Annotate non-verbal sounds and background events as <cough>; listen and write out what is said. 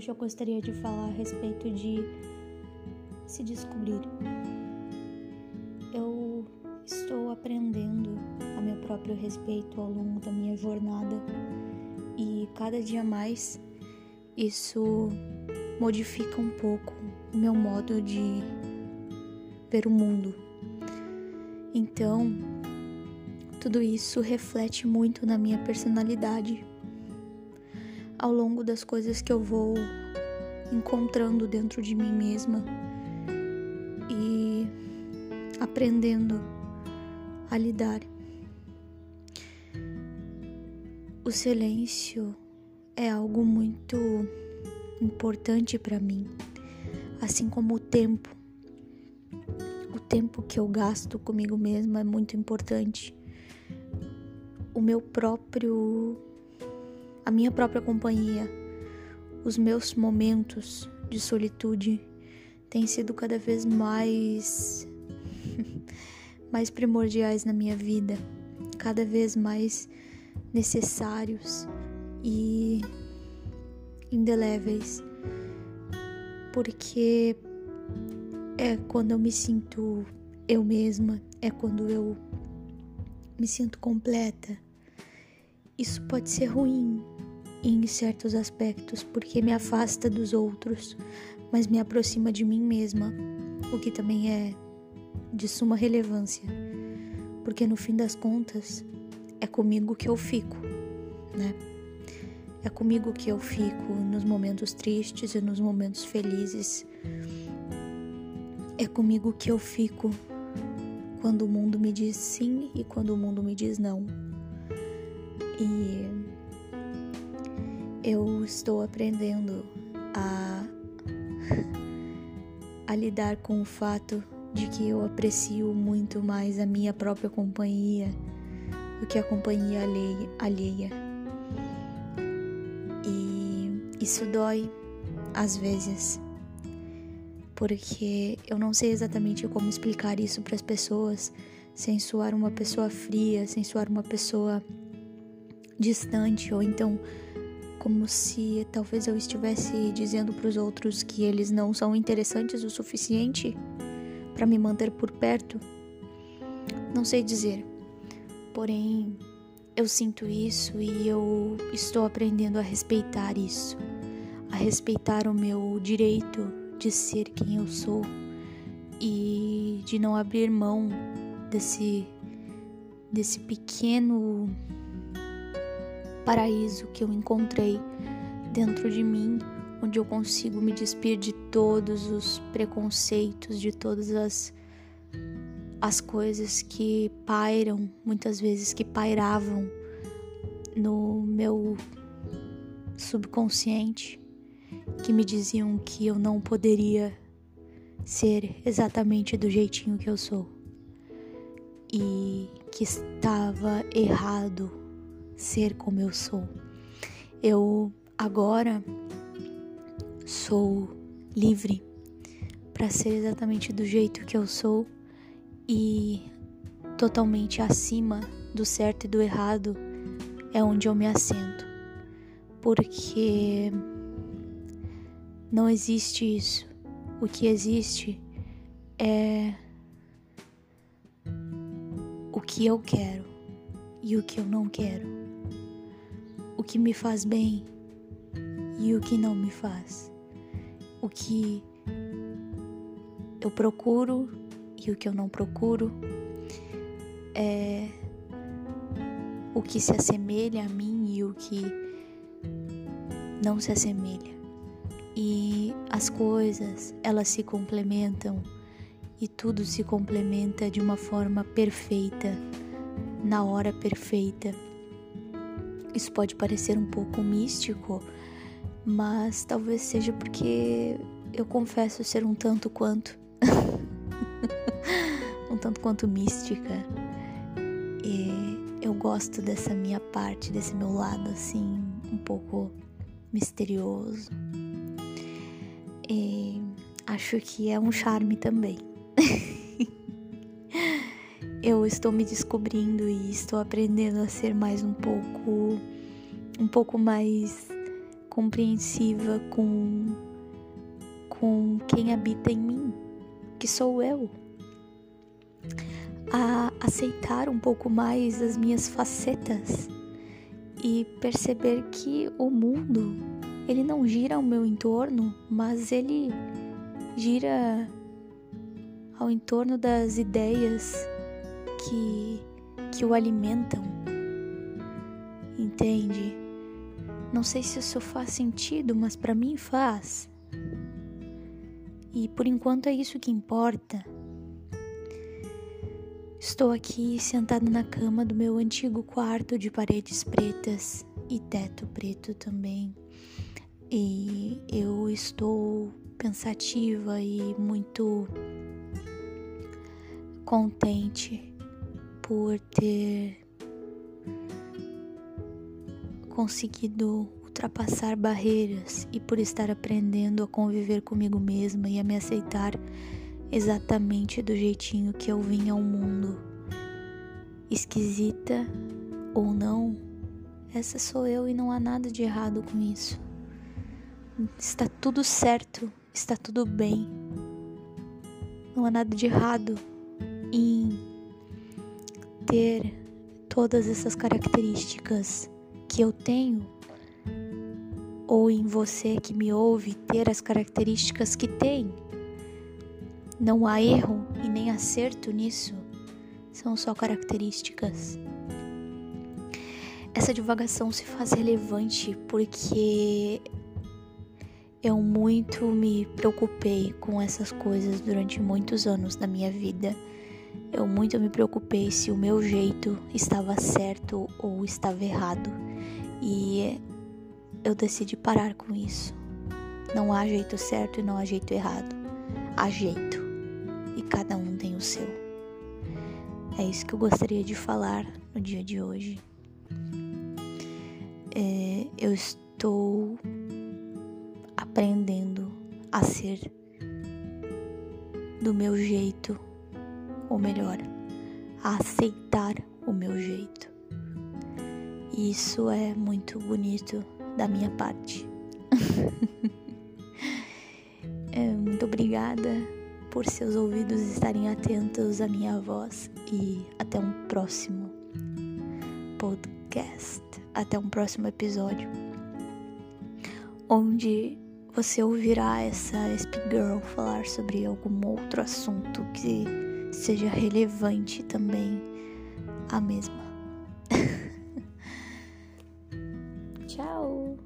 Hoje eu gostaria de falar a respeito de se descobrir. Eu estou aprendendo a meu próprio respeito ao longo da minha jornada e cada dia mais isso modifica um pouco o meu modo de ver o mundo. Então, tudo isso reflete muito na minha personalidade ao longo das coisas que eu vou encontrando dentro de mim mesma e aprendendo a lidar. O silêncio é algo muito importante para mim, assim como o tempo. O tempo que eu gasto comigo mesma é muito importante. O meu próprio a minha própria companhia, os meus momentos de solitude têm sido cada vez mais <laughs> mais primordiais na minha vida, cada vez mais necessários e indeléveis, porque é quando eu me sinto eu mesma, é quando eu me sinto completa isso pode ser ruim em certos aspectos, porque me afasta dos outros, mas me aproxima de mim mesma, o que também é de suma relevância, porque no fim das contas é comigo que eu fico, né? É comigo que eu fico nos momentos tristes e nos momentos felizes. É comigo que eu fico quando o mundo me diz sim e quando o mundo me diz não. E eu estou aprendendo a, a lidar com o fato de que eu aprecio muito mais a minha própria companhia do que a companhia alheia. E isso dói às vezes, porque eu não sei exatamente como explicar isso para as pessoas sem soar uma pessoa fria, sem soar uma pessoa distante ou então como se talvez eu estivesse dizendo para os outros que eles não são interessantes o suficiente para me manter por perto. Não sei dizer. Porém, eu sinto isso e eu estou aprendendo a respeitar isso, a respeitar o meu direito de ser quem eu sou e de não abrir mão desse desse pequeno paraíso que eu encontrei dentro de mim, onde eu consigo me despir de todos os preconceitos, de todas as as coisas que pairam, muitas vezes que pairavam no meu subconsciente, que me diziam que eu não poderia ser exatamente do jeitinho que eu sou e que estava errado ser como eu sou. Eu agora sou livre para ser exatamente do jeito que eu sou e totalmente acima do certo e do errado é onde eu me assento. Porque não existe isso. O que existe é o que eu quero e o que eu não quero o que me faz bem e o que não me faz, o que eu procuro e o que eu não procuro, é o que se assemelha a mim e o que não se assemelha. E as coisas, elas se complementam e tudo se complementa de uma forma perfeita, na hora perfeita. Isso pode parecer um pouco místico, mas talvez seja porque eu confesso ser um tanto quanto <laughs> um tanto quanto mística. E eu gosto dessa minha parte, desse meu lado assim, um pouco misterioso. E acho que é um charme também. <laughs> eu estou me descobrindo e estou aprendendo a ser mais um pouco um pouco mais compreensiva com com quem habita em mim, que sou eu. A aceitar um pouco mais as minhas facetas e perceber que o mundo, ele não gira ao meu entorno, mas ele gira ao entorno das ideias que que o alimentam. Entende? Não sei se isso faz sentido, mas para mim faz. E por enquanto é isso que importa. Estou aqui sentado na cama do meu antigo quarto de paredes pretas e teto preto também. E eu estou pensativa e muito contente por ter conseguido ultrapassar barreiras e por estar aprendendo a conviver comigo mesma e a me aceitar exatamente do jeitinho que eu vim ao mundo. Esquisita ou não, essa sou eu e não há nada de errado com isso. Está tudo certo, está tudo bem. Não há nada de errado em ter todas essas características que eu tenho ou em você que me ouve ter as características que tem. Não há erro e nem acerto nisso, são só características. Essa divagação se faz relevante porque eu muito me preocupei com essas coisas durante muitos anos da minha vida. Eu muito me preocupei se o meu jeito estava certo ou estava errado. E eu decidi parar com isso. Não há jeito certo e não há jeito errado. Há jeito. E cada um tem o seu. É isso que eu gostaria de falar no dia de hoje. É, eu estou aprendendo a ser do meu jeito, ou melhor, a aceitar o meu jeito. E isso é muito bonito da minha parte. <laughs> é, muito obrigada por seus ouvidos estarem atentos à minha voz e até um próximo podcast, até um próximo episódio, onde você ouvirá essa Speed Girl falar sobre algum outro assunto que seja relevante também a mesma. <laughs> Ciao